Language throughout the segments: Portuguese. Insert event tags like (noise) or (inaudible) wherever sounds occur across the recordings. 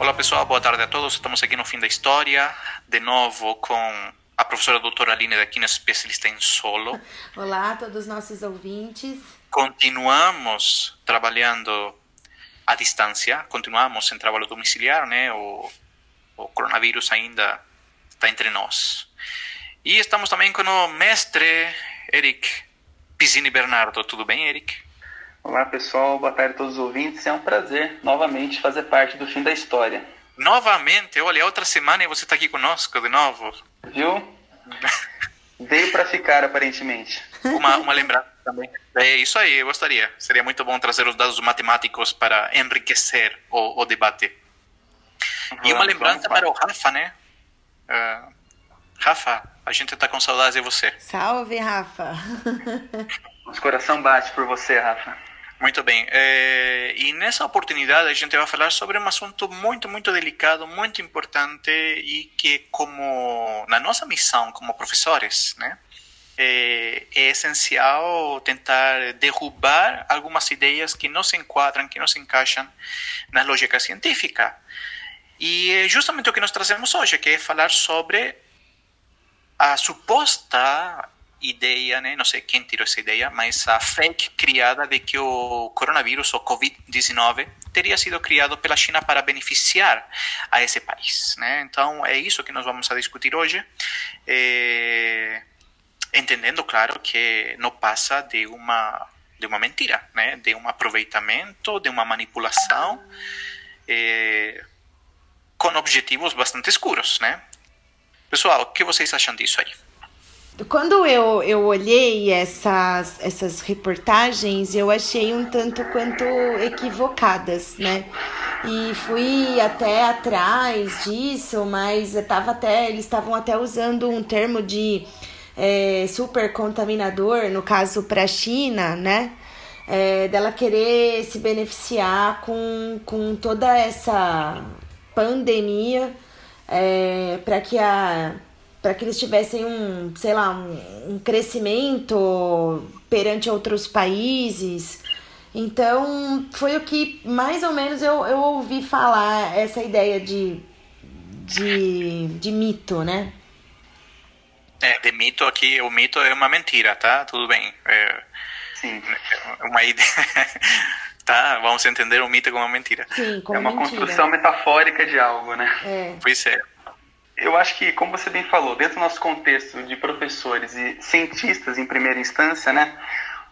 Olá pessoal, boa tarde a todos. Estamos aqui no fim da história, de novo com a professora doutora Aline Daquina, especialista em solo. (laughs) Olá a todos os nossos ouvintes. Continuamos trabalhando à distância, continuamos em trabalho domiciliar, né? O, o coronavírus ainda está entre nós. E estamos também com o mestre Eric Pizzini Bernardo. Tudo bem, Eric? Olá pessoal, boa tarde a todos os ouvintes. É um prazer novamente fazer parte do fim da história. Novamente, olha, outra semana e você está aqui conosco de novo. Viu? (laughs) Veio para ficar aparentemente. Uma, uma lembrança também. É isso aí, eu gostaria. Seria muito bom trazer os dados matemáticos para enriquecer o, o debate. E uma lembrança para o Rafa, né? Ah, Rafa, a gente está com saudades de você. Salve, Rafa. Nosso coração bate por você, Rafa. Muito bem. Eh, e nessa oportunidade a gente vai falar sobre um assunto muito, muito delicado, muito importante e que, como na nossa missão como professores, né, é, é essencial tentar derrubar algumas ideias que não se enquadram, que não se encaixam na lógica científica. E é justamente o que nós trazemos hoje, que é falar sobre a suposta ideia, né? não sei quem tirou essa ideia, mas a fake criada de que o coronavírus, o Covid-19, teria sido criado pela China para beneficiar a esse país. Né? Então, é isso que nós vamos a discutir hoje, eh, entendendo, claro, que não passa de uma, de uma mentira, né? de um aproveitamento, de uma manipulação, eh, com objetivos bastante escuros. Né? Pessoal, o que vocês acham disso aí? Quando eu, eu olhei essas, essas reportagens, eu achei um tanto quanto equivocadas, né? E fui até atrás disso, mas tava até, eles estavam até usando um termo de é, super contaminador, no caso para a China, né? É, dela querer se beneficiar com, com toda essa pandemia é, para que a para que eles tivessem um, sei lá, um, um crescimento perante outros países. Então, foi o que mais ou menos eu, eu ouvi falar, essa ideia de, de, de mito, né? É, de mito aqui, o mito é uma mentira, tá? Tudo bem. É Sim. é uma ideia. (laughs) tá? Vamos entender o mito como uma mentira. Sim, como é uma mentira. construção metafórica de algo, né? É, Pois é. Eu acho que, como você bem falou, dentro do nosso contexto de professores e cientistas em primeira instância, né?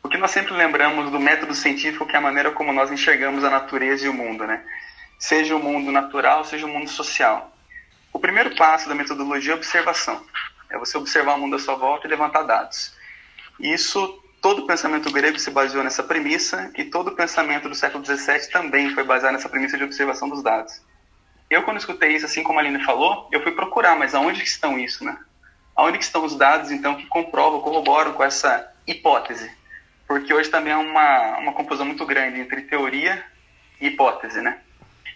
O que nós sempre lembramos do método científico que é a maneira como nós enxergamos a natureza e o mundo, né? Seja o mundo natural, seja o mundo social. O primeiro passo da metodologia é a observação. É você observar o mundo à sua volta e levantar dados. Isso, todo o pensamento grego se baseou nessa premissa e todo o pensamento do século XVII também foi baseado nessa premissa de observação dos dados. Eu, quando escutei isso, assim como a Aline falou, eu fui procurar, mas aonde que estão isso, né? Aonde que estão os dados, então, que comprovam, corroboram com essa hipótese? Porque hoje também é uma, uma confusão muito grande entre teoria e hipótese, né?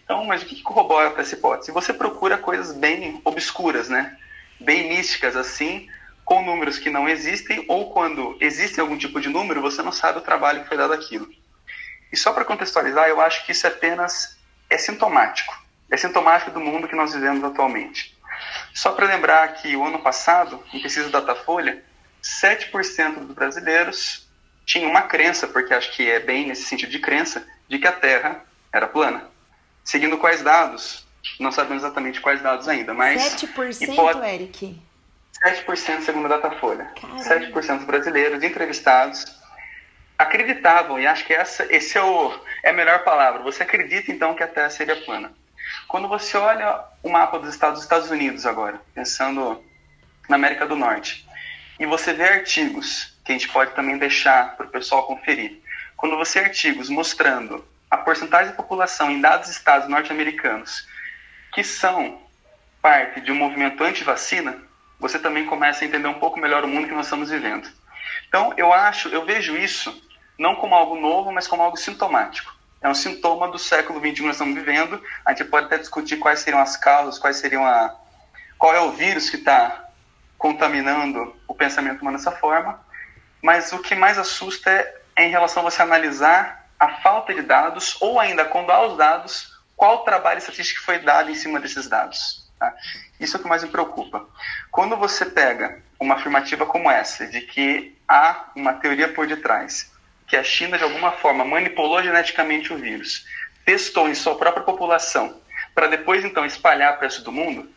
Então, mas o que que corrobora para essa hipótese? Você procura coisas bem obscuras, né? Bem místicas, assim, com números que não existem, ou quando existe algum tipo de número, você não sabe o trabalho que foi dado aquilo. E só para contextualizar, eu acho que isso apenas é sintomático. é sintomático do mundo que nós vivemos atualmente. Só para lembrar que o ano passado, em pesquisa da Datafolha, 7% dos brasileiros tinham uma crença, porque acho que é bem nesse sentido de crença, de que a Terra era plana. Seguindo quais dados? Não sabemos exatamente quais dados ainda, mas... 7%, hipótese- Eric? 7% segundo a Datafolha. Caramba. 7% dos brasileiros entrevistados acreditavam, e acho que essa esse é, o, é a melhor palavra. Você acredita então que a Terra seria plana. Quando você olha o mapa dos Estados, dos Estados Unidos agora, pensando na América do Norte, e você vê artigos que a gente pode também deixar para o pessoal conferir. Quando você vê artigos mostrando a porcentagem da população em dados estados norte-americanos que são parte de um movimento anti-vacina, você também começa a entender um pouco melhor o mundo que nós estamos vivendo. Então, eu acho, eu vejo isso não como algo novo, mas como algo sintomático. É um sintoma do século XXI que nós estamos vivendo. A gente pode até discutir quais seriam as causas, quais seriam a, qual é o vírus que está contaminando o pensamento humano dessa forma. Mas o que mais assusta é, é em relação a você analisar a falta de dados ou ainda quando há os dados, qual trabalho estatístico foi dado em cima desses dados. Tá? Isso é o que mais me preocupa. Quando você pega uma afirmativa como essa, de que há uma teoria por detrás, que a China de alguma forma manipulou geneticamente o vírus, testou em sua própria população, para depois então espalhar para o resto do mundo,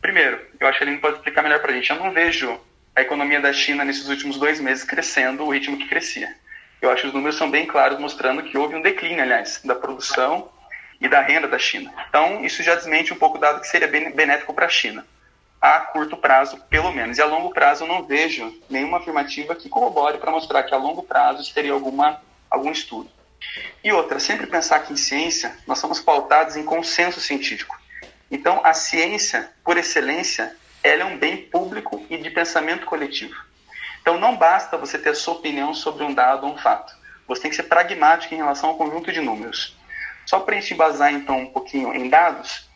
primeiro, eu acho que ele pode explicar melhor para a gente. Eu não vejo a economia da China nesses últimos dois meses crescendo o ritmo que crescia. Eu acho que os números são bem claros, mostrando que houve um declínio, aliás, da produção e da renda da China. Então, isso já desmente um pouco o dado que seria benéfico para a China, a curto prazo, pelo menos. E a longo prazo, eu não vejo nenhuma afirmativa que corrobore para mostrar que a longo prazo isso teria alguma, algum estudo. E outra, sempre pensar que em ciência nós somos pautados em consenso científico. Então, a ciência, por excelência, ela é um bem público e de pensamento coletivo. Então, não basta você ter a sua opinião sobre um dado ou um fato. Você tem que ser pragmático em relação ao conjunto de números. Só para a gente embasar, então, um pouquinho em dados,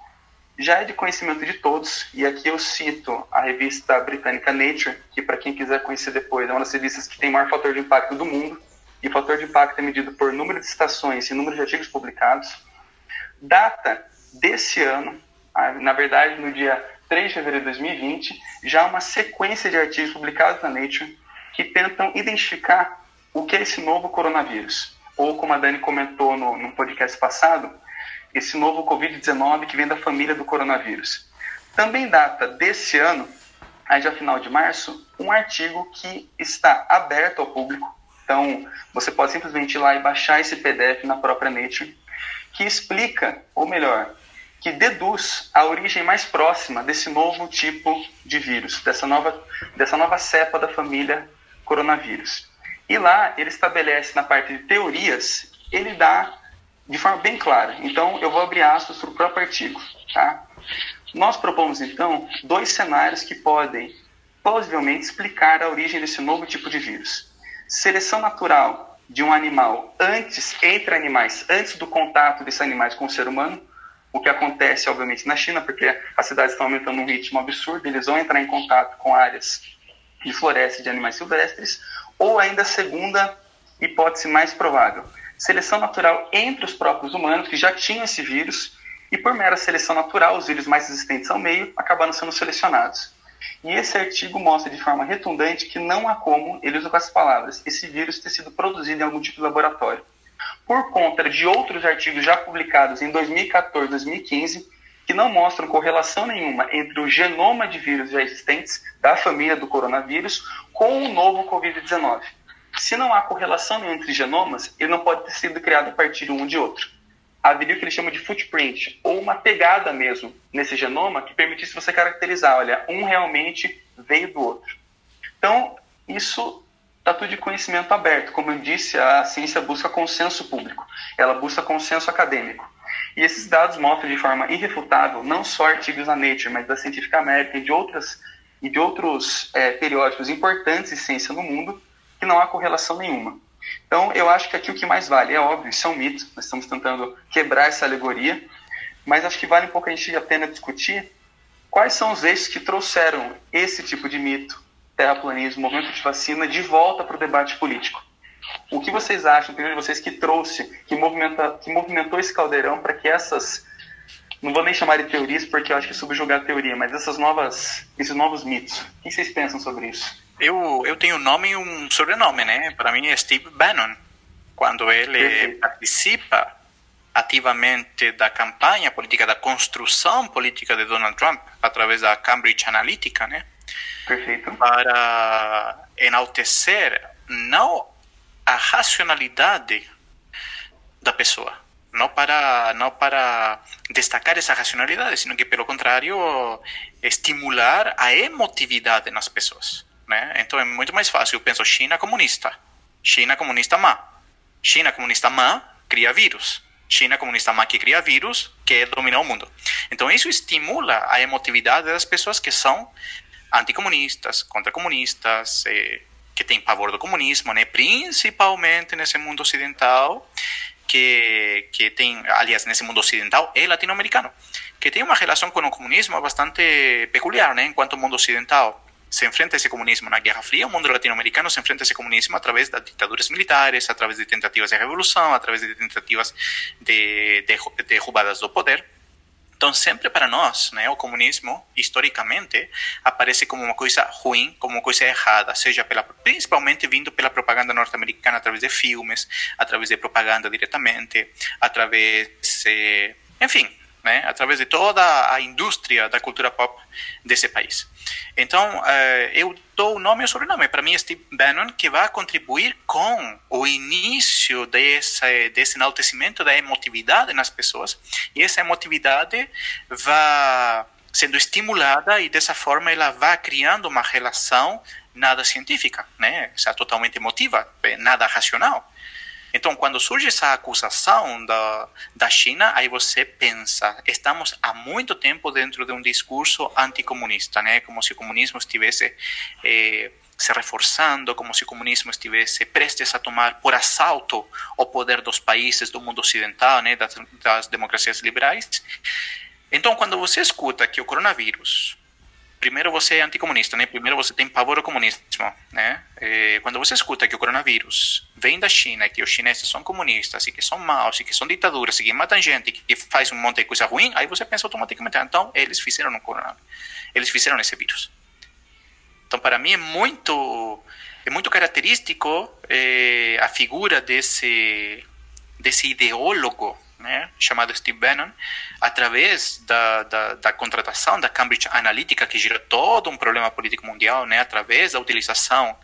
já é de conhecimento de todos, e aqui eu cito a revista britânica Nature, que para quem quiser conhecer depois, é uma das revistas que tem maior fator de impacto do mundo, e fator de impacto é medido por número de citações e número de artigos publicados. Data desse ano, na verdade no dia 3 de fevereiro de 2020, já uma sequência de artigos publicados na Nature que tentam identificar o que é esse novo coronavírus. Ou, como a Dani comentou no, no podcast passado, esse novo Covid-19 que vem da família do coronavírus. Também data desse ano, já final de março, um artigo que está aberto ao público. Então, você pode simplesmente ir lá e baixar esse PDF na própria Nature, que explica, ou melhor, que deduz a origem mais próxima desse novo tipo de vírus, dessa nova, dessa nova cepa da família coronavírus. E lá ele estabelece na parte de teorias, ele dá de forma bem clara. Então eu vou abrir aspas para o próprio artigo. Tá? Nós propomos então dois cenários que podem plausivelmente explicar a origem desse novo tipo de vírus. Seleção natural de um animal antes, entre animais, antes do contato desses animais com o ser humano, o que acontece, obviamente, na China, porque as cidades estão aumentando num ritmo absurdo, eles vão entrar em contato com áreas de floresta de animais silvestres, ou ainda a segunda hipótese mais provável, seleção natural entre os próprios humanos, que já tinham esse vírus, e por mera seleção natural, os vírus mais resistentes ao meio acabaram sendo selecionados. E esse artigo mostra de forma retundante que não há como, ele usa com as palavras, esse vírus ter sido produzido em algum tipo de laboratório por conta de outros artigos já publicados em 2014 2015, que não mostram correlação nenhuma entre o genoma de vírus já existentes da família do coronavírus com o novo Covid-19. Se não há correlação entre genomas, ele não pode ter sido criado a partir de um de outro. Haveria o que eles chamam de footprint, ou uma pegada mesmo nesse genoma que permitisse você caracterizar, olha, um realmente veio do outro. Então, isso está tudo de conhecimento aberto. Como eu disse, a ciência busca consenso público, ela busca consenso acadêmico. E esses dados mostram de forma irrefutável, não só artigos na Nature, mas da Científica América e de, outras, e de outros é, periódicos importantes de ciência no mundo, que não há correlação nenhuma. Então, eu acho que aqui o que mais vale, é óbvio, isso é um mito, nós estamos tentando quebrar essa alegoria, mas acho que vale um pouco a gente a pena discutir quais são os eixos que trouxeram esse tipo de mito, terraplanismo, movimento de vacina, de volta para o debate político. O que vocês acham, opinião de vocês, que trouxe, que, movimenta, que movimentou esse caldeirão para que essas não vou nem chamar de teorias porque eu acho que é subjugar a teoria, mas essas novas, esses novos mitos. O que vocês pensam sobre isso? Eu, eu tenho um nome e um sobrenome, né? Para mim é Steve Bannon. Quando ele participa ativamente da campanha política, da construção política de Donald Trump através da Cambridge Analytica, né? Perfeito. Para enaltecer não a racionalidade da pessoa, não para não para destacar essa racionalidade, sino que pelo contrário estimular a emotividade nas pessoas, né? Então é muito mais fácil. Eu penso China comunista, China comunista má, China comunista má cria vírus, China comunista má que cria vírus que domina o mundo. Então isso estimula a emotividade das pessoas que são anticomunistas, contracomunistas, eh, que têm pavor do comunismo, né? Principalmente nesse mundo ocidental que, que tem, aliás, nesse mundo ocidental e latino-americano, que tem uma relação com o comunismo bastante peculiar, né? Enquanto o mundo ocidental se enfrenta a esse comunismo na Guerra Fria, o mundo latino-americano se enfrenta a esse comunismo através das ditaduras militares, através de tentativas de revolução, através de tentativas de, de derrubadas do poder. Então, sempre para nós, né, o comunismo, historicamente, aparece como uma coisa ruim, como uma coisa errada, seja pela, principalmente vindo pela propaganda norte-americana através de filmes, através de propaganda diretamente, através, eh, enfim, né, através de toda a indústria da cultura pop desse país. Então, eh, eu dou o nome e o sobrenome. Para mim, Steve Bannon, que vai contribuir com o início desse, desse enaltecimento da emotividade nas pessoas. E essa emotividade vai sendo estimulada e, dessa forma, ela vai criando uma relação nada científica, né? Essa totalmente emotiva, nada racional. Então, quando surge essa acusação da, da China, aí você pensa, estamos há muito tempo dentro de um discurso anticomunista, né? Como se o comunismo estivesse eh, se reforçando, como se o comunismo estivesse prestes a tomar por assalto o poder dos países do mundo ocidental, né? Das, das democracias liberais. Então, quando você escuta que o coronavírus primeiro você é anticomunista, né? Primeiro você tem pavor ao comunismo, né? É, quando você escuta que o coronavírus vem da China, que os chineses são comunistas, e que são maus, e que são ditaduras, e que matam gente, e que faz um monte de coisa ruim, aí você pensa automaticamente, ah, então eles fizeram um coronavírus, eles fizeram esse vírus. Então, para mim é muito é muito característico é, a figura desse desse ideólogo né, chamado Steve Bannon, através da, da, da, contratação da Cambridge Analytica, que gerou todo um problema político mundial, né, através da utilização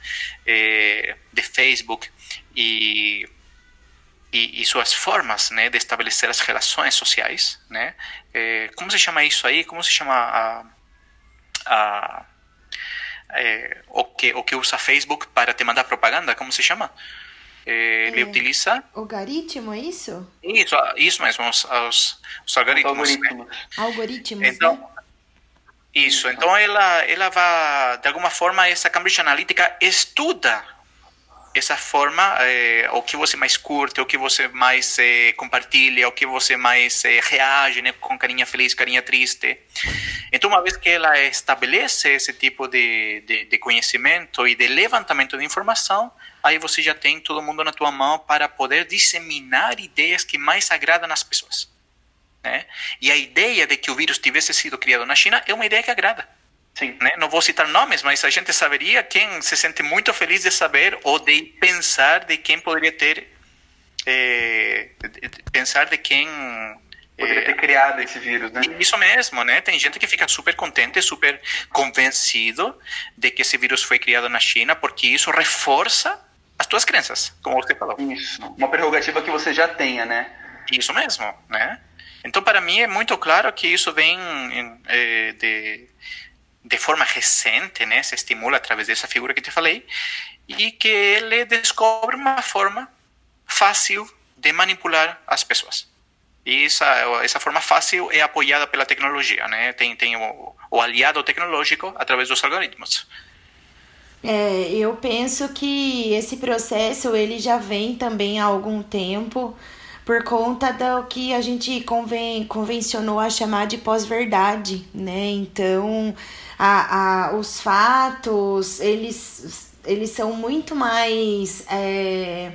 eh, de Facebook e, e, e, suas formas né, de estabelecer as relações sociais. Né, eh, como se chama isso aí? Como se chama a, a eh, o, que, o que usa Facebook para te mandar propaganda? Como se chama? Eh, ele utiliza. Algoritmo, é isso? Isso, isso mesmo, os, os, os algoritmos. Algoritmos. Né? Algoritmos. Então, né? isso, então ela, ela vai, de alguma forma, essa Cambridge Analytica estuda essa forma, eh, o que você mais curte, o que você mais eh, compartilha, o que você mais eh, reage, né, com carinha feliz, carinha triste. Então, uma vez que ela estabelece esse tipo de, de, de conhecimento e de levantamento de informação, aí você já tem todo mundo na tua mão para poder disseminar ideias que mais agradam as pessoas. Né? E a ideia de que o vírus tivesse sido criado na China é uma ideia que agrada. Sim. Né? Não vou citar nomes, mas a gente saberia quem se sente muito feliz de saber ou de pensar de quem poderia ter. De- pensar de quem. Poderia eh, ter criado esse vírus, né? isso mesmo, né? Tem gente que fica super contente, super convencido de que esse vírus foi criado na China, porque isso reforça as tuas crenças, como você falou. Isso. Uma prerrogativa que você já tenha, né? Isso mesmo, né? Então, para mim é muito claro que isso vem em, eh, de, de forma recente, né? Se estimula através dessa figura que te falei e que ele descobre uma forma fácil de manipular as pessoas. E essa, essa forma fácil é apoiada pela tecnologia, né? Tem, tem o, o aliado tecnológico através dos algoritmos. É, eu penso que esse processo ele já vem também há algum tempo por conta do que a gente conven, convencionou a chamar de pós-verdade, né? Então, a, a, os fatos, eles, eles são muito mais é,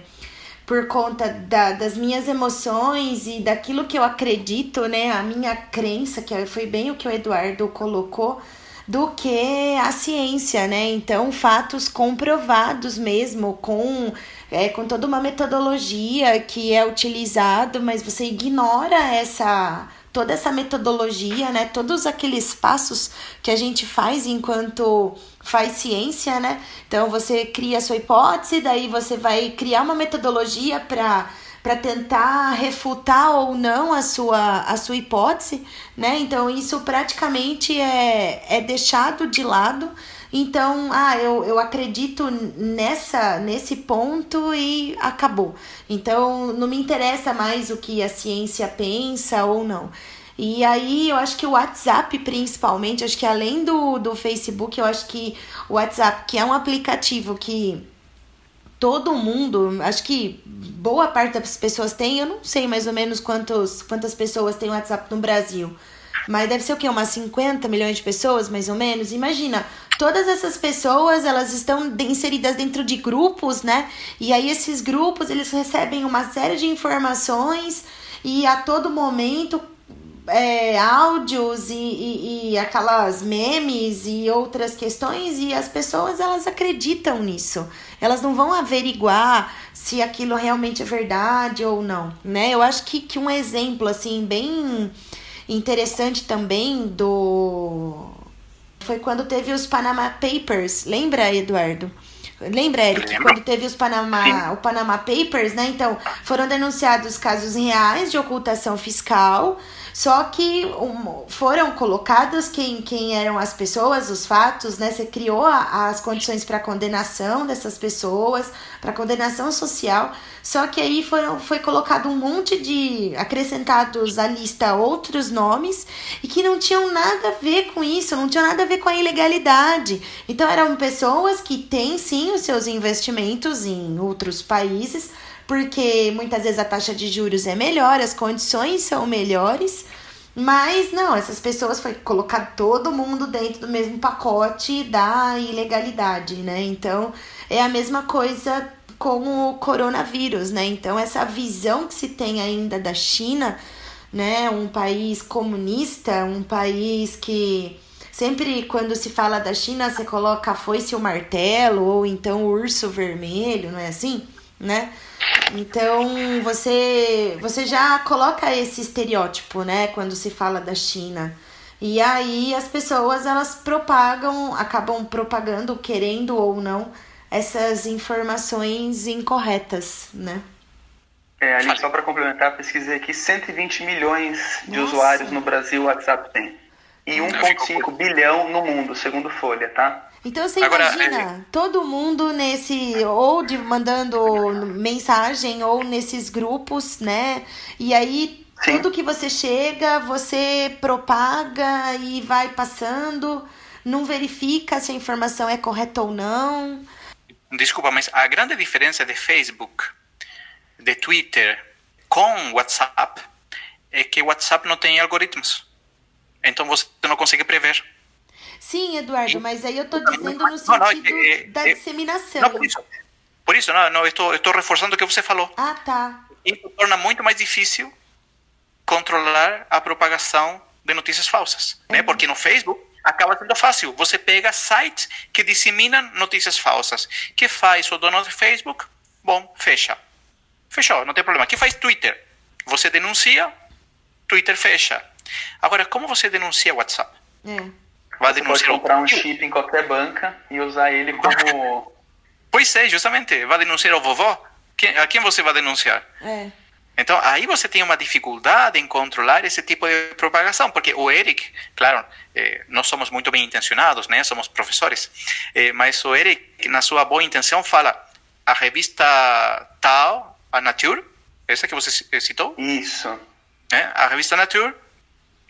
por conta da, das minhas emoções e daquilo que eu acredito, né? A minha crença, que foi bem o que o Eduardo colocou, do que a ciência, né? Então, fatos comprovados mesmo, com, é, com toda uma metodologia que é utilizado, mas você ignora essa toda essa metodologia, né? Todos aqueles passos que a gente faz enquanto faz ciência, né? Então você cria a sua hipótese, daí você vai criar uma metodologia para para tentar refutar ou não a sua, a sua hipótese, né? Então isso praticamente é, é deixado de lado. Então, ah, eu, eu acredito nessa nesse ponto e acabou. Então, não me interessa mais o que a ciência pensa ou não. E aí eu acho que o WhatsApp, principalmente, acho que além do, do Facebook, eu acho que o WhatsApp, que é um aplicativo que todo mundo, acho que boa parte das pessoas tem, eu não sei mais ou menos quantos, quantas pessoas tem WhatsApp no Brasil. Mas deve ser o quê? Umas 50 milhões de pessoas, mais ou menos? Imagina, todas essas pessoas, elas estão inseridas dentro de grupos, né? E aí esses grupos, eles recebem uma série de informações e a todo momento é, áudios e, e, e, aquelas memes e outras questões e as pessoas elas acreditam nisso. Elas não vão averiguar se aquilo realmente é verdade ou não, né? Eu acho que, que um exemplo assim bem interessante também do foi quando teve os Panama Papers. Lembra, Eduardo? Lembra, Eric, quando teve os Panama, o Panama Papers, né? Então, foram denunciados casos reais de ocultação fiscal só que um, foram colocados quem, quem eram as pessoas, os fatos, né? Você criou a, as condições para condenação dessas pessoas, para condenação social. Só que aí foram, foi colocado um monte de acrescentados à lista outros nomes e que não tinham nada a ver com isso, não tinham nada a ver com a ilegalidade. Então eram pessoas que têm sim os seus investimentos em outros países, porque muitas vezes a taxa de juros é melhor, as condições são melhores. Mas não, essas pessoas foi colocar todo mundo dentro do mesmo pacote da ilegalidade, né? Então é a mesma coisa com o coronavírus, né? Então essa visão que se tem ainda da China, né, um país comunista, um país que sempre quando se fala da China, você coloca a foice e o martelo ou então o urso vermelho, não é assim, né? Então você você já coloca esse estereótipo, né, quando se fala da China. E aí as pessoas elas propagam, acabam propagando, querendo ou não, essas informações incorretas, né? É, ali só para complementar, pesquisei aqui, 120 milhões de Nossa. usuários no Brasil o WhatsApp tem. E 1,5 bilhão no mundo, segundo Folha, tá? Então você Agora, imagina é... todo mundo nesse ou de mandando mensagem ou nesses grupos, né? E aí Sim. tudo que você chega, você propaga e vai passando, não verifica se a informação é correta ou não. Desculpa, mas a grande diferença de Facebook, de Twitter com WhatsApp é que o WhatsApp não tem algoritmos. Então você não consegue prever. Sim, Eduardo, mas aí eu estou dizendo no sentido é, é, da disseminação. Não, por isso, por isso não, não estou, estou reforçando o que você falou. Ah, tá. Isso torna muito mais difícil controlar a propagação de notícias falsas, né? Porque no Facebook acaba sendo fácil. Você pega sites que disseminam notícias falsas. que faz o dono do Facebook? Bom, fecha. Fechou, não tem problema. que faz Twitter? Você denuncia, Twitter fecha. Agora, como você denuncia WhatsApp? É. Você pode comprar um chip em qualquer banca e usar ele (laughs) como. Pois é, justamente. Vai denunciar o vovó? a quem você vai denunciar? É. Então, aí você tem uma dificuldade em controlar esse tipo de propagação, porque o Eric, claro, eh, nós somos muito bem intencionados, né? Somos professores, eh, mas o Eric, na sua boa intenção, fala a revista tal, a Nature, essa que você citou? Isso. É, a revista Nature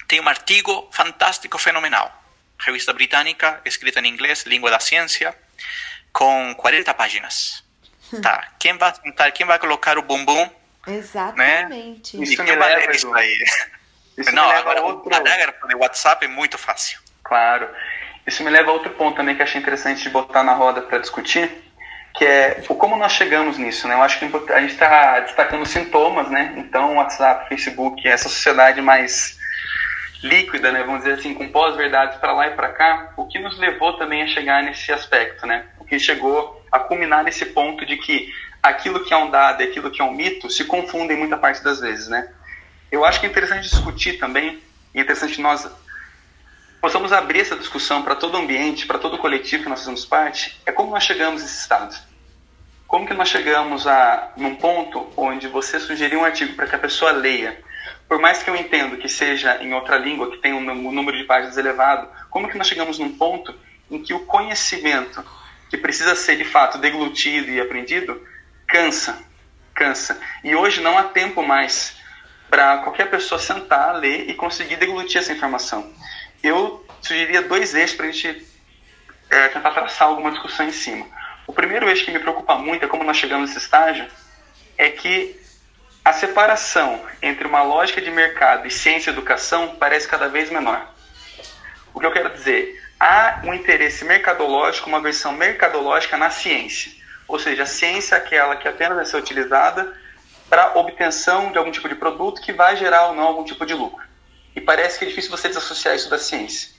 tem um artigo fantástico, fenomenal revista britânica, escrita em inglês, língua da ciência, com 40 páginas. Tá, quem vai sentar, quem vai colocar o bumbum? Exatamente. Né? Isso quem vai ler isso aí? Isso Não, agora outro... parágrafo de WhatsApp é muito fácil. Claro. Isso me leva a outro ponto também que achei interessante de botar na roda para discutir, que é o como nós chegamos nisso, né? Eu acho que a gente está destacando sintomas, né? Então, WhatsApp, Facebook, essa sociedade mais líquida, né? Vamos dizer assim, com pós-verdades para lá e para cá, o que nos levou também a chegar nesse aspecto, né? O que chegou a culminar nesse ponto de que aquilo que é um dado e aquilo que é um mito se confundem muita parte das vezes, né? Eu acho que é interessante discutir também, e é interessante nós possamos abrir essa discussão para todo o ambiente, para todo o coletivo que nós fazemos parte, é como nós chegamos a esse estado. Como que nós chegamos a num ponto onde você sugeriu um artigo para que a pessoa leia, por mais que eu entendo que seja em outra língua, que tem um número de páginas elevado, como que nós chegamos num ponto em que o conhecimento que precisa ser de fato deglutido e aprendido cansa, cansa. E hoje não há tempo mais para qualquer pessoa sentar, ler e conseguir deglutir essa informação. Eu sugeriria dois eixos para a gente é, tentar traçar alguma discussão em cima. O primeiro eixo que me preocupa muito é como nós chegamos nesse estágio, é que a separação entre uma lógica de mercado e ciência e educação parece cada vez menor. O que eu quero dizer? Há um interesse mercadológico, uma versão mercadológica na ciência. Ou seja, a ciência é aquela que apenas vai ser utilizada para obtenção de algum tipo de produto que vai gerar ou não algum tipo de lucro. E parece que é difícil você desassociar isso da ciência.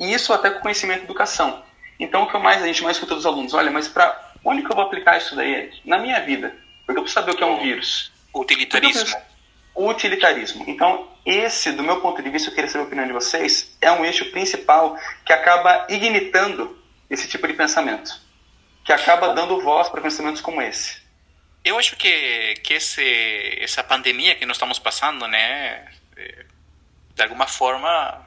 E isso até com conhecimento e educação. Então, o que mais a gente mais escuta dos alunos, olha, mas para onde que eu vou aplicar isso daí? Na minha vida. Porque eu preciso saber o que é um vírus. Utilitarismo. Utilitarismo. Então, esse, do meu ponto de vista, eu queria saber a opinião de vocês, é um eixo principal que acaba ignitando esse tipo de pensamento. Que acaba dando voz para pensamentos como esse. Eu acho que, que esse, essa pandemia que nós estamos passando, né, de alguma forma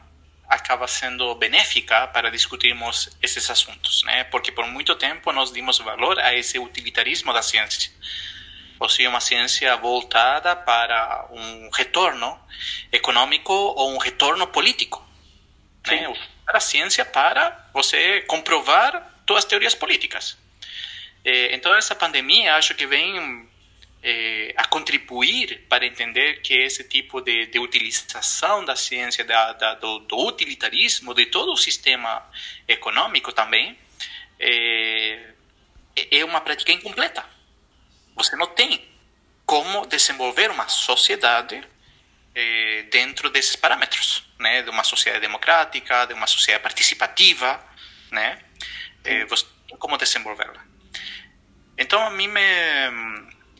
acaba sendo benéfica para discutirmos esses assuntos, né? Porque por muito tempo nós dimos valor a esse utilitarismo da ciência, ou seja, uma ciência voltada para um retorno econômico ou um retorno político, né? Usar a ciência para você comprovar suas teorias políticas. Então essa pandemia acho que vem eh, a contribuir para entender que esse tipo de, de utilização da ciência, da, da, do, do, utilitarismo, de todo o sistema econômico também, eh, é uma prática incompleta. Você não tem como desenvolver uma sociedade eh, dentro desses parâmetros, né? De uma sociedade democrática, de uma sociedade participativa, né? Eh, você tem como desenvolvê-la. Então, a mim me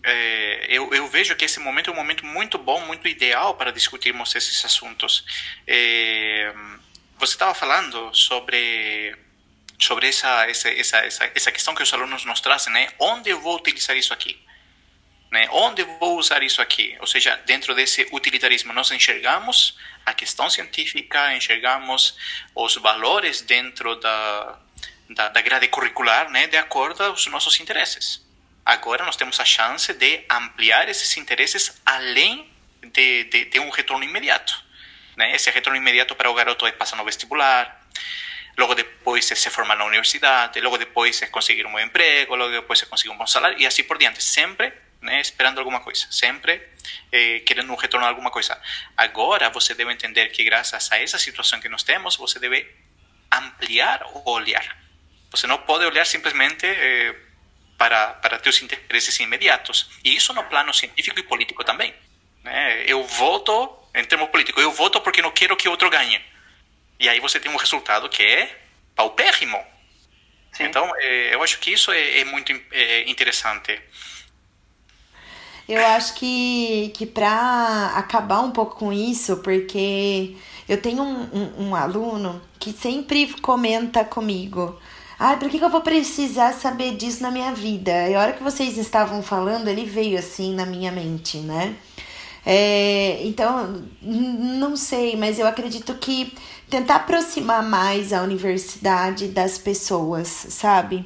é, eu, eu, vejo que esse momento é um momento muito bom, muito ideal para discutirmos esses assuntos. É, você estava falando sobre sobre essa, essa, essa, essa questão que os alunos nos trazem, né? Onde eu vou utilizar isso aqui? Né? Onde vou usar isso aqui? Ou seja, dentro desse utilitarismo, nós enxergamos a questão científica, enxergamos os valores dentro da, da, da grade curricular, né? De acordo aos nossos interesses. Agora nós temos a chance de ampliar esses interesses além de, de, de um retorno imediato. Né? Esse retorno imediato para o garoto é passar no vestibular, logo depois é se formar na universidade, logo depois é conseguir um bom emprego, logo depois é conseguir um bom salário e assim por diante, sempre né, esperando alguma coisa, sempre eh, querendo um retorno a alguma coisa. Agora você deve entender que graças a essa situação que nós temos, você deve ampliar o olhar. Você não pode olhar simplesmente eh, para, para teus interesses imediatos. E isso no plano científico e político também. Né? Eu voto, em termos políticos, eu voto porque não quero que outro ganhe. E aí você tem um resultado que é paupérrimo. Sim. Então, é, eu acho que isso é, é muito é, interessante. Eu acho que, que para acabar um pouco com isso, porque eu tenho um, um, um aluno que sempre comenta comigo Ai, por que, que eu vou precisar saber disso na minha vida? E a hora que vocês estavam falando, ele veio assim na minha mente, né? É, então, não sei, mas eu acredito que tentar aproximar mais a universidade das pessoas, sabe?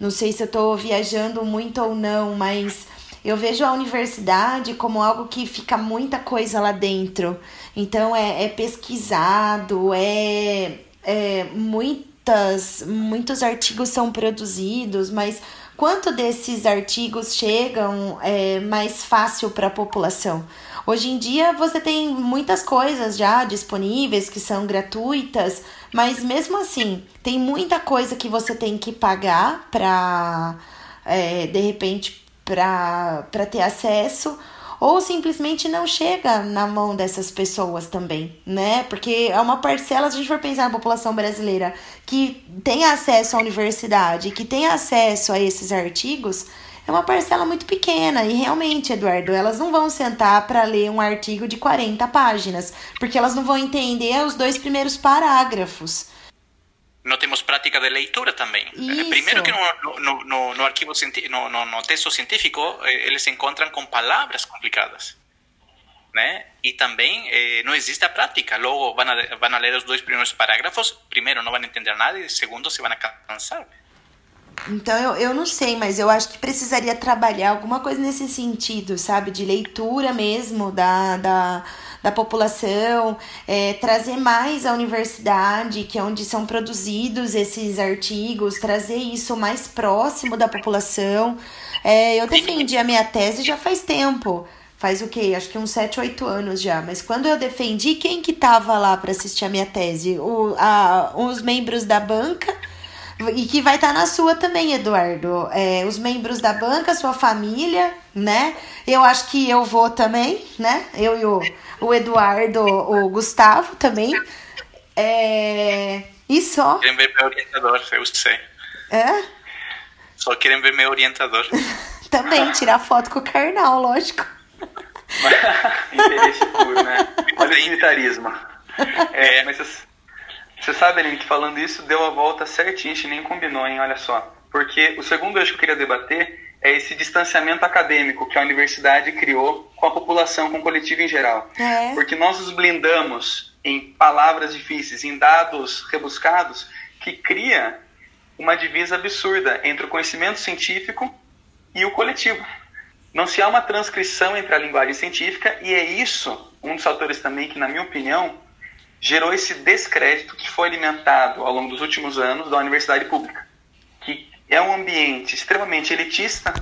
Não sei se eu tô viajando muito ou não, mas eu vejo a universidade como algo que fica muita coisa lá dentro. Então, é, é pesquisado, é, é muitas, muitos artigos são produzidos, mas quanto desses artigos chegam é, mais fácil para a população? Hoje em dia você tem muitas coisas já disponíveis que são gratuitas, mas mesmo assim tem muita coisa que você tem que pagar para é, de repente, para ter acesso ou simplesmente não chega na mão dessas pessoas também, né? Porque é uma parcela, se a gente for pensar na população brasileira que tem acesso à universidade, que tem acesso a esses artigos, é uma parcela muito pequena. E realmente, Eduardo, elas não vão sentar para ler um artigo de 40 páginas, porque elas não vão entender os dois primeiros parágrafos não temos prática de leitura também. Isso. Primeiro que no, no, no, no arquivo no, no, no, texto científico eh, eles se encontram com palavras complicadas, né? E também eh, não existe a prática. Logo vão a, vão a ler os dois primeiros parágrafos, primeiro não vão entender nada e segundo se vão a cansar. Então eu, eu não sei, mas eu acho que precisaria trabalhar alguma coisa nesse sentido, sabe? De leitura mesmo da, da da população, é, trazer mais a universidade, que é onde são produzidos esses artigos, trazer isso mais próximo da população. É, eu defendi a minha tese já faz tempo. Faz o quê? Acho que uns 7, 8 anos já. Mas quando eu defendi, quem que tava lá para assistir a minha tese? O, a, os membros da banca e que vai estar tá na sua também, Eduardo. É, os membros da banca, sua família, né? Eu acho que eu vou também, né? Eu e o, o Eduardo, o Gustavo também. É, e só. Querem ver meu orientador, eu sei. É? Só querem ver meu orientador. (laughs) também, tirar foto com o carnal, lógico. (laughs) Interesse puro, né? (laughs) Olha o militarismo. É, mas você sabe, Aline, que falando isso deu a volta certinho, a gente nem combinou, hein? Olha só. Porque o segundo eixo que eu queria debater é esse distanciamento acadêmico que a universidade criou com a população, com o coletivo em geral. É. Porque nós nos blindamos em palavras difíceis, em dados rebuscados, que cria uma divisa absurda entre o conhecimento científico e o coletivo. Não se há uma transcrição entre a linguagem científica e é isso um dos fatores também que, na minha opinião, gerou esse descrédito que foi alimentado ao longo dos últimos anos da universidade pública, que é um ambiente extremamente elitista,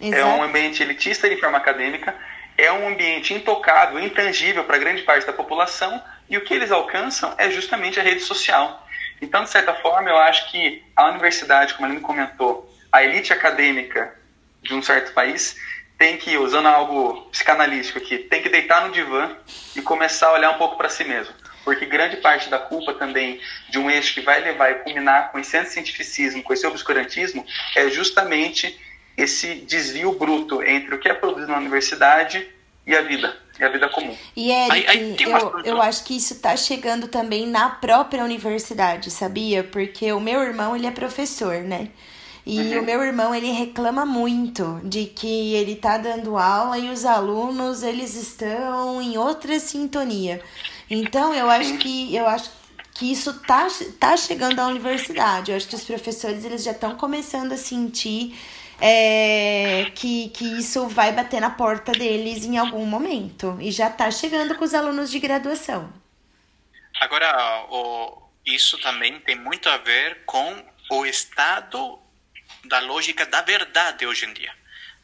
Exato. é um ambiente elitista de forma acadêmica, é um ambiente intocável, intangível para grande parte da população, e o que eles alcançam é justamente a rede social. Então, de certa forma, eu acho que a universidade, como a Aline comentou, a elite acadêmica de um certo país, tem que, usando algo psicanalístico aqui, tem que deitar no divã e começar a olhar um pouco para si mesmo porque grande parte da culpa também de um eixo que vai levar e culminar com esse anticientificismo, com esse obscurantismo, é justamente esse desvio bruto entre o que é produzido na universidade e a vida, e a vida comum. E Eric, aí, aí eu, eu acho que isso está chegando também na própria universidade, sabia? Porque o meu irmão, ele é professor, né? E uhum. o meu irmão, ele reclama muito de que ele tá dando aula e os alunos, eles estão em outra sintonia. Então, eu acho que eu acho que isso tá, tá chegando à universidade. Eu acho que os professores eles já estão começando a sentir é, que, que isso vai bater na porta deles em algum momento. E já está chegando com os alunos de graduação. Agora, o, isso também tem muito a ver com o estado da lógica da verdade hoje em dia.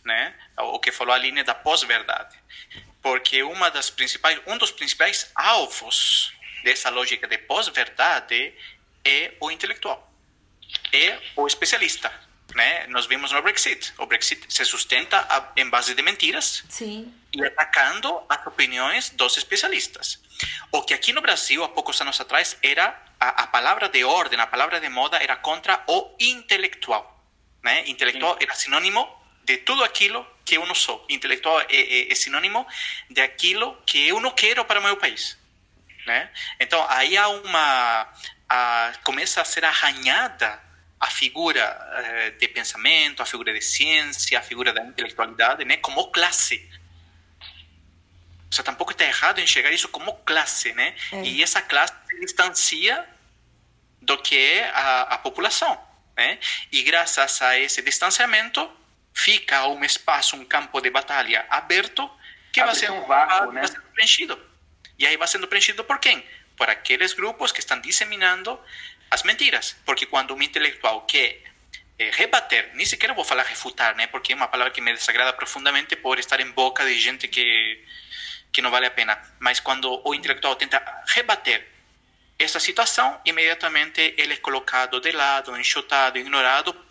Né? O que falou a linha da pós-verdade porque uma das principais, um dos principais alvos dessa lógica de pós-verdade é o intelectual, é o especialista. Né? Nós vimos no Brexit. O Brexit se sustenta em base de mentiras Sim. e atacando as opiniões dos especialistas. O que aqui no Brasil, há poucos anos atrás, era a, a palavra de ordem, a palavra de moda era contra o intelectual. Né? Intelectual Sim. era sinônimo de tudo aquilo que eu não sou. Intelectual é, é, é sinônimo de aquilo que eu não quero para o meu país. Né? Então, aí há uma... A, começa a ser arranhada a figura eh, de pensamento, a figura de ciência, a figura da intelectualidade, né, como classe. Você tampouco está errado enxergar isso como classe, né? É. E essa classe se distancia do que é a, a população, né? E graças a esse distanciamento, fica um espaço, um campo de batalha aberto que vai ser, um vácuo, né? vai sendo preenchido. E aí vai sendo preenchido por quem? Por aqueles grupos que estão disseminando as mentiras. Porque quando um intelectual quer é, rebater, nem sequer vou falar refutar, né? Porque é uma palavra que me desagrada profundamente por estar em boca de gente que, que não vale a pena. Mas quando o intelectual tenta rebater essa situação, imediatamente ele é colocado de lado, enxotado, ignorado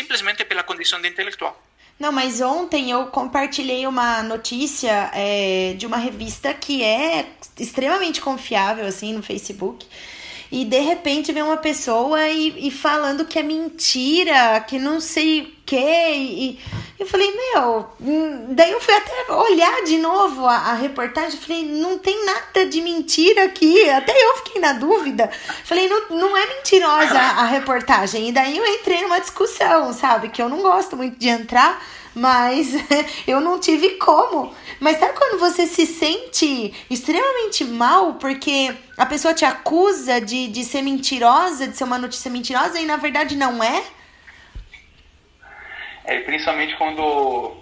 simplesmente pela condição de intelectual. Não, mas ontem eu compartilhei uma notícia é, de uma revista que é extremamente confiável, assim, no Facebook. E de repente vem uma pessoa e, e falando que é mentira, que não sei o quê. E, eu falei, meu. hum, Daí eu fui até olhar de novo a, a reportagem. Falei, não tem nada de mentira aqui. Até eu fiquei na dúvida. Falei, não, não é mentirosa a reportagem. E daí eu entrei numa discussão, sabe? Que eu não gosto muito de entrar, mas (laughs) eu não tive como. Mas sabe quando você se sente extremamente mal porque a pessoa te acusa de, de ser mentirosa, de ser uma notícia mentirosa e na verdade não é? É, principalmente quando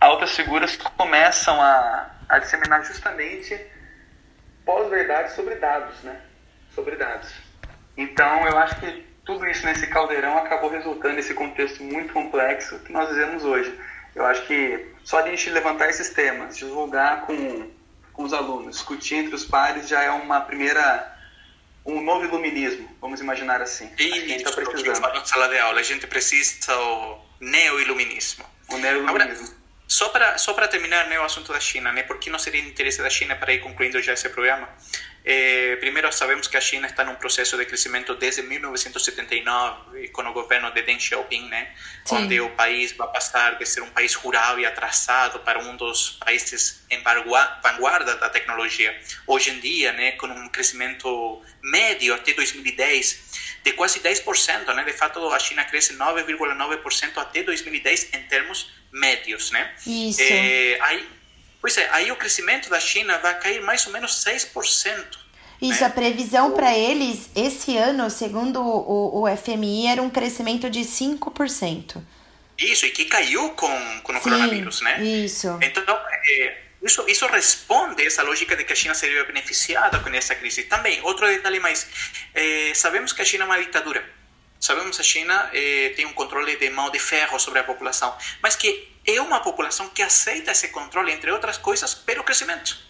altas figuras começam a, a disseminar justamente pós-verdade sobre dados, né? Sobre dados. Então, eu acho que tudo isso nesse caldeirão acabou resultando nesse contexto muito complexo que nós vivemos hoje. Eu acho que só de a gente levantar esses temas, divulgar com, com os alunos, discutir entre os pares já é uma primeira um novo iluminismo, vamos imaginar assim. Que a gente está precisando. em sala de aula, a gente precisa o neo-iluminismo. O neo-iluminismo. Agora, só para só para terminar né, o assunto da China, né, por que não seria interesse da China para ir concluindo já esse programa? Eh, primeiro, sabemos que a China está num processo de crescimento desde 1979, com o governo de Deng Xiaoping, né, Sim. onde o país vai passar de ser um país rural e atrasado para um dos países em vanguarda vanguarda da tecnologia. Hoje em dia, né, com um crescimento médio até 2010 de quase 10%, né? De fato, a China cresce 9,9% até 2010 em termos médios, né? Isso. Eh, aí, pois é, aí o crescimento da China vai cair mais ou menos 6%. Isso, a previsão para eles esse ano, segundo o, o FMI, era um crescimento de 5%. Isso, e que caiu com, com o Sim, coronavírus, né? isso. Então, eh, isso, isso responde a essa lógica de que a China seria beneficiada com essa crise. Também, outro detalhe mais, eh, sabemos que a China é uma ditadura. Sabemos que a China eh, tem um controle de mão de ferro sobre a população, mas que é uma população que aceita esse controle, entre outras coisas, pelo crescimento.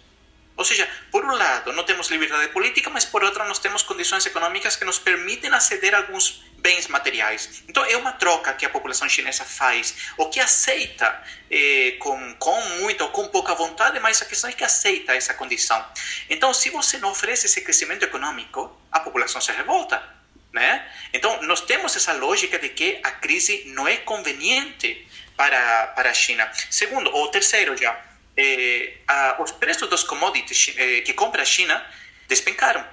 Ou seja, por um lado, não temos liberdade política, mas por outro, nós temos condições econômicas que nos permitem aceder a alguns bens materiais. Então, é uma troca que a população chinesa faz, ou que aceita eh, com, com muita ou com pouca vontade, mas a questão é que aceita essa condição. Então, se você não oferece esse crescimento econômico, a população se revolta. Né? Então, nós temos essa lógica de que a crise não é conveniente para, para a China. Segundo, ou terceiro já, eh, a, os preços dos commodities eh, que compra a China despencaram.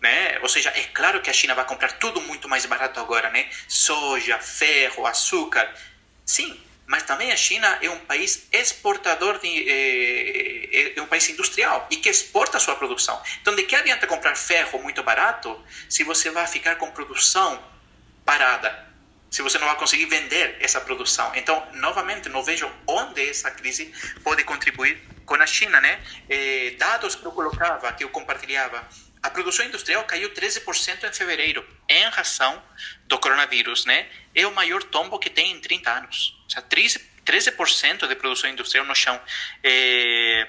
Né? Ou seja, é claro que a China vai comprar tudo muito mais barato agora, né? Soja, ferro, açúcar. Sim, mas também a China é um país exportador, de, eh, é um país industrial e que exporta a sua produção. Então, de que adianta comprar ferro muito barato se você vai ficar com produção parada? Se você não vai conseguir vender essa produção. Então, novamente, não vejo onde essa crise pode contribuir com a China, né? Eh, dados que eu colocava, que eu compartilhava, a produção industrial caiu 13% em fevereiro, em razão do coronavírus, né? É o maior tombo que tem em 30 anos. Ou seja, 13%, 13% de produção industrial no chão. É,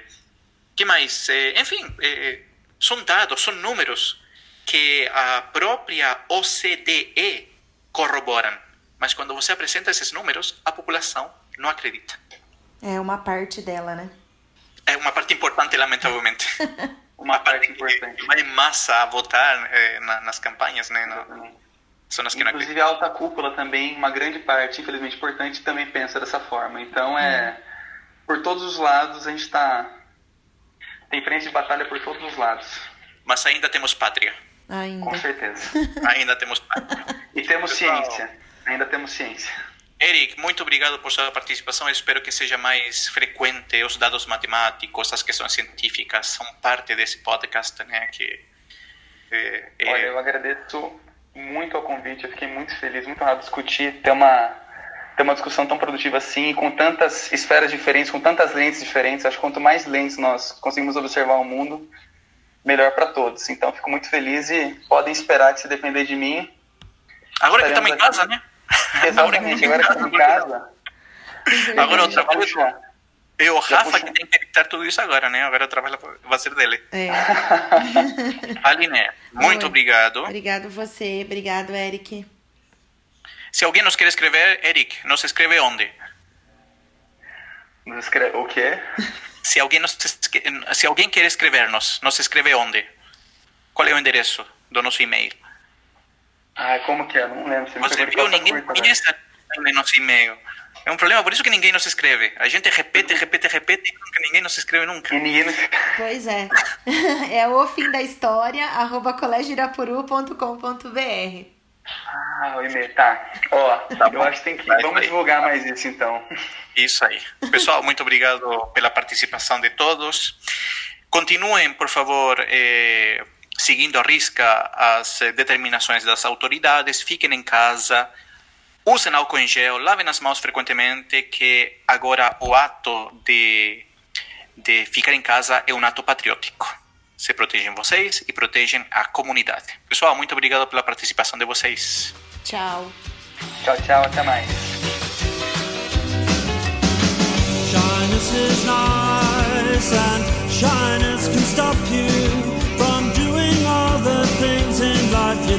que mais? É, enfim, é, são dados, são números que a própria OCDE corroboram. Mas quando você apresenta esses números, a população não acredita. É uma parte dela, né? É uma parte importante, lamentavelmente. (laughs) Uma parte importante. Vai em massa a votar eh, na, nas campanhas, né? No, são as que não acreditam. Inclusive a alta cúpula também, uma grande parte, infelizmente importante, também pensa dessa forma. Então é por todos os lados a gente está tem frente de batalha por todos os lados, Mas ainda temos pátria. Ainda. com certeza. Ainda temos pátria. (laughs) E temos Pessoal. ciência, ainda temos ciência. Eric, muito obrigado por sua participação. Eu espero que seja mais frequente. Os dados matemáticos, as questões científicas são parte desse podcast, né? Que é, é- Olha, eu agradeço muito ao convite, eu fiquei muito feliz, muito honrado de discutir, ter uma, ter uma discussão tão produtiva assim, com tantas esferas diferentes, com tantas lentes diferentes. Acho que quanto mais lentes nós conseguimos observar o mundo, melhor para todos. Então, fico muito feliz e podem esperar que, se depender de mim, Agora que estamos em casa, aqui. né? Exatamente, agora estamos em casa, Agora o a gente já trabalho puxa. é o Rafa que tem que editar tudo isso agora, né? Agora o trabalho vai ser dele. É. (laughs) Aline, muito Oi. obrigado. Obrigado você, obrigado, Eric. Se alguém nos quer escrever, Eric, nos escreve onde? Nos escreve... O quê? Se alguém, nos, se alguém quer escrever-nos, nos escreve onde? Qual é o endereço do nosso e-mail? Ah, como que é? Não lembro. Você me Você viu? Ninguém né? conhece o nosso e-mail. É um problema, por isso que ninguém nos escreve. A gente repete, repete, repete e nunca, ninguém nos escreve nunca. Ninguém nos... Pois é. (laughs) é o fim da história, arroba colegioirapuru.com.br. Ah, o e-mail, tá. Ó, eu acho que tem que... Vai, Vamos vai. divulgar mais isso, então. Isso aí. Pessoal, muito obrigado pela participação de todos. Continuem, por favor, eh, seguindo à risca as eh, determinações das autoridades, fiquem em casa, usem álcool em gel, lavem as mãos frequentemente, que agora o ato de, de ficar em casa é um ato patriótico. Se protegem vocês e protegem a comunidade. Pessoal, muito obrigado pela participação de vocês. Tchau. Tchau, tchau, até mais.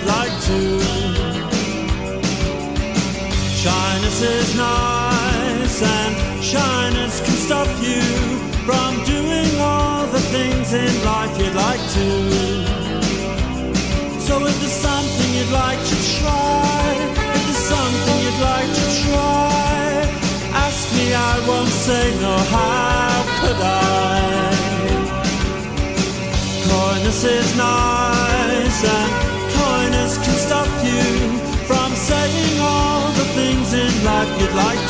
You'd like to. Shyness is nice, and shyness can stop you from doing all the things in life you'd like to. So if there's something you'd like to try, if there's something you'd like to try, ask me, I won't say no, how could I? Coyness is nice and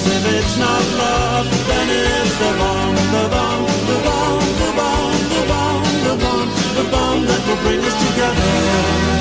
Cause if it's not love, then it's the bomb, the bomb, the bomb, the bomb, the bomb, the bomb, the bomb that will bring us together.